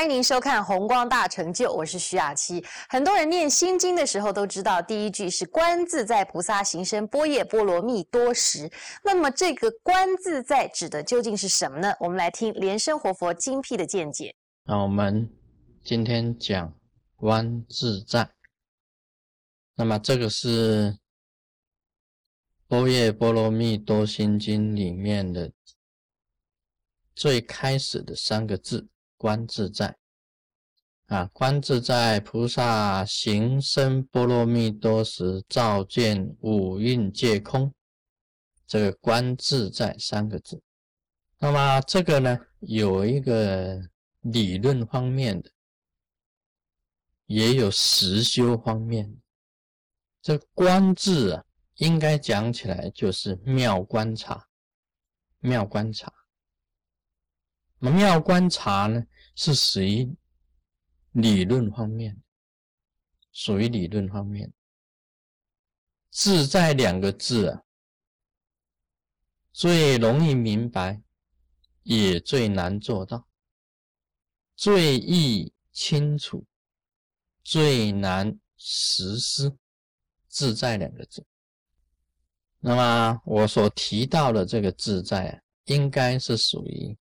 欢迎您收看《红光大成就》，我是徐雅琪。很多人念心经的时候都知道，第一句是“观自在菩萨行深般若波罗蜜多时”。那么，这个“观自在”指的究竟是什么呢？我们来听莲生活佛精辟的见解。那我们今天讲“观自在”。那么，这个是《般若波罗蜜多心经》里面的最开始的三个字。观自在啊，观自在菩萨行深波罗蜜多时，照见五蕴皆空。这个观自在三个字，那么这个呢，有一个理论方面的，也有实修方面。这观字啊，应该讲起来就是妙观察，妙观察。那么妙观察呢，是属于理论方面，属于理论方面。自在两个字啊，最容易明白，也最难做到；最易清楚，最难实施。自在两个字。那么我所提到的这个自在啊，应该是属于。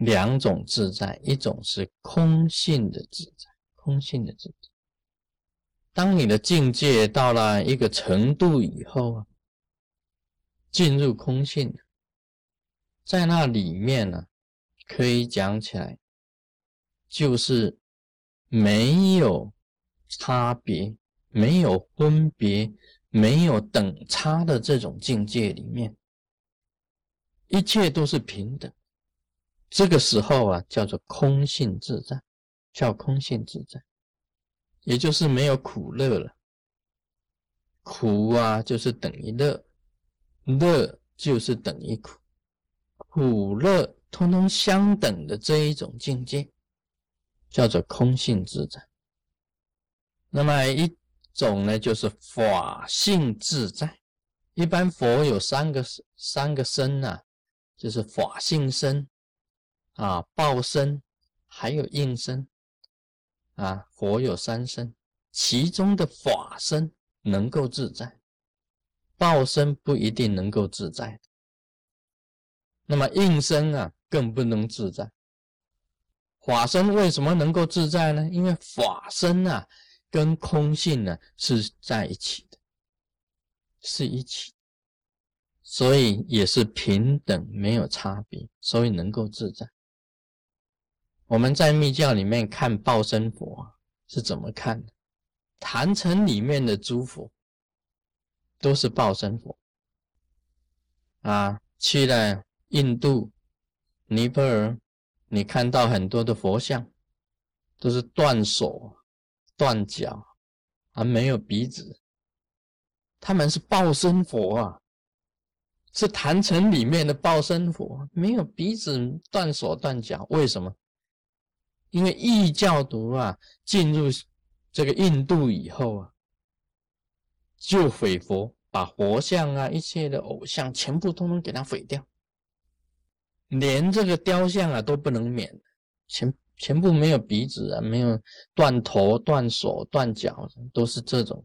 两种自在，一种是空性的自在，空性的自在。当你的境界到了一个程度以后啊，进入空性，在那里面呢，可以讲起来，就是没有差别、没有分别、没有等差的这种境界里面，一切都是平等。这个时候啊，叫做空性自在，叫空性自在，也就是没有苦乐了。苦啊，就是等于乐，乐就是等于苦，苦乐通通相等的这一种境界，叫做空性自在。那么一种呢，就是法性自在。一般佛有三个三个身呐，就是法性身。啊，报身还有应身啊，佛有三身，其中的法身能够自在，报身不一定能够自在。那么应身啊，更不能自在。法身为什么能够自在呢？因为法身啊，跟空性呢是在一起的，是一起，所以也是平等，没有差别，所以能够自在。我们在密教里面看报身佛是怎么看的？坛城里面的诸佛都是报身佛啊。去了印度、尼泊尔，你看到很多的佛像都是断手、断脚，还没有鼻子，他们是报身佛啊，是坛城里面的报身佛，没有鼻子、断手、断脚，为什么？因为异教徒啊，进入这个印度以后啊，就毁佛，把佛像啊、一切的偶像全部通通给他毁掉，连这个雕像啊都不能免，全全部没有鼻子啊，没有断头、断手、断脚，都是这种。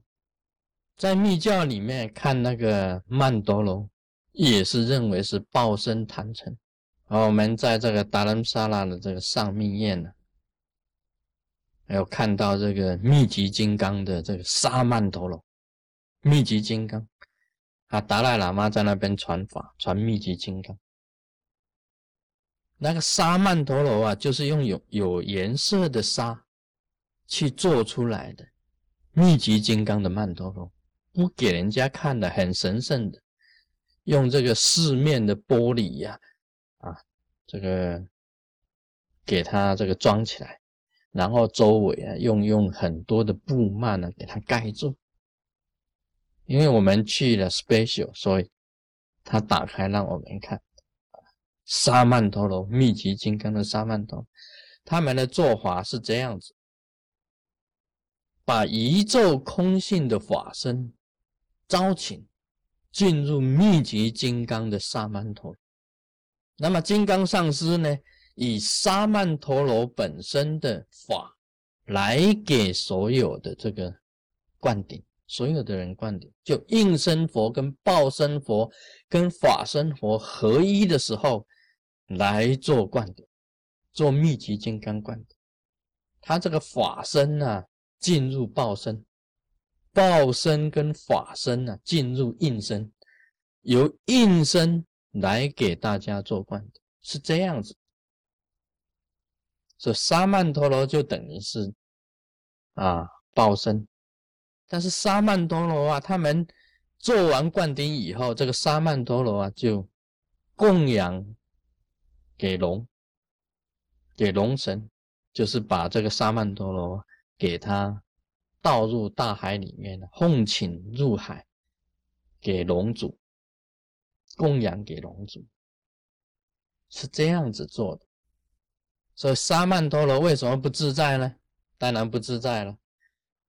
在密教里面看那个曼多罗，也是认为是报身坛城。而我们在这个达兰萨拉的这个上密宴呢。还有看到这个密集金刚的这个沙曼陀罗，密集金刚啊，达赖喇嘛在那边传法，传密集金刚。那个沙曼陀罗啊，就是用有有颜色的沙去做出来的密集金刚的曼陀罗，不给人家看的，很神圣的，用这个四面的玻璃呀，啊，这个给它这个装起来。然后周围啊，用用很多的布幔呢，给它盖住。因为我们去了 special，所以他打开让我们看。沙曼陀罗密集金刚的沙曼陀，他们的做法是这样子：把宇宙空性的法身招请进入密集金刚的沙曼陀。那么金刚上师呢，以沙曼陀罗本身的法来给所有的这个灌顶，所有的人灌顶，就应身佛跟报身佛跟法身佛合一的时候来做灌顶，做密集金刚灌顶。他这个法身呢，进入报身，报身跟法身呢进入应身，由应身来给大家做灌顶，是这样子。所以沙曼陀罗就等于是啊报身，但是沙曼陀罗啊，他们做完灌顶以后，这个沙曼陀罗啊就供养给龙，给龙神。就是把这个沙曼陀罗给他倒入大海里面奉请入海，给龙主供养给龙主，是这样子做的。所以沙曼陀罗为什么不自在呢？当然不自在了，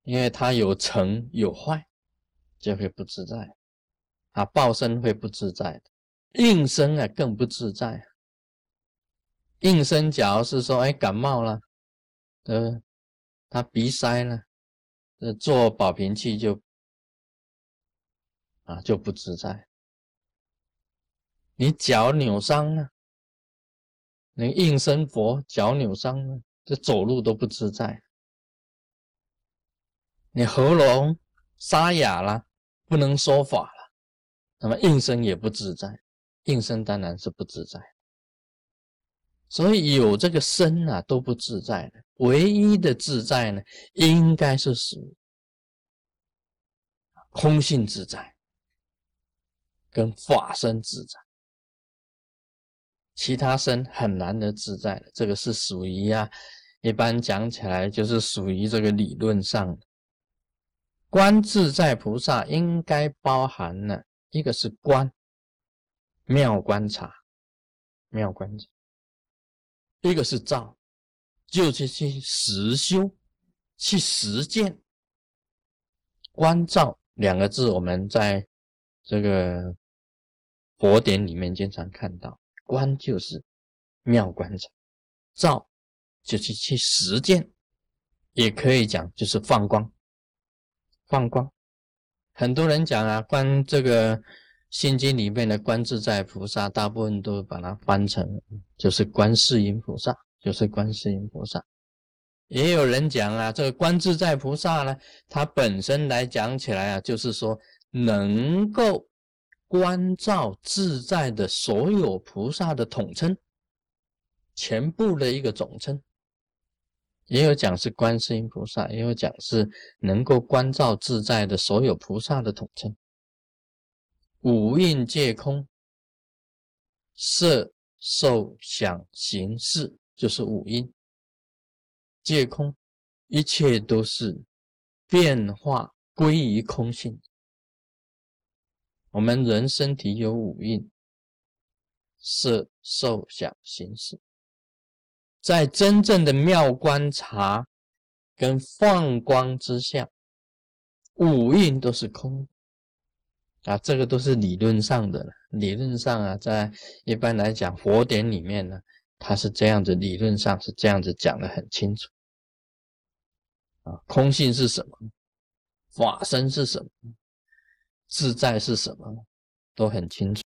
因为它有成有坏，就会不自在。啊，报身会不自在的，应身啊更不自在。应身假如是说，哎，感冒了。呃，他鼻塞了，呃，做保平器就啊就不自在。你脚扭伤了，你应声佛脚扭伤了，这走路都不自在。你喉咙沙哑了，不能说法了，那么应声也不自在，应声当然是不自在。所以有这个身啊都不自在的，唯一的自在呢，应该是属空性自在，跟法身自在，其他身很难得自在的。这个是属于啊，一般讲起来就是属于这个理论上的观自在菩萨应该包含了一个是观妙观察，妙观察。一个是照，就是去实修，去实践。观照两个字，我们在这个佛典里面经常看到。观就是妙观察，照就是去实践，也可以讲就是放光。放光，很多人讲啊，观这个。心经里面的观自在菩萨，大部分都把它翻成就是观世音菩萨，就是观世音菩萨。也有人讲啊，这个观自在菩萨呢，它本身来讲起来啊，就是说能够观照自在的所有菩萨的统称，全部的一个总称。也有讲是观世音菩萨，也有讲是能够观照自在的所有菩萨的统称。五蕴皆空，色、受、想、行、识，就是五蕴皆空，一切都是变化归于空性。我们人身体有五蕴：色、受、想、行、识。在真正的妙观察跟放光之下，五蕴都是空。啊，这个都是理论上的了。理论上啊，在一般来讲，佛典里面呢，它是这样子，理论上是这样子讲的很清楚。啊，空性是什么？法身是什么？自在是什么？都很清楚。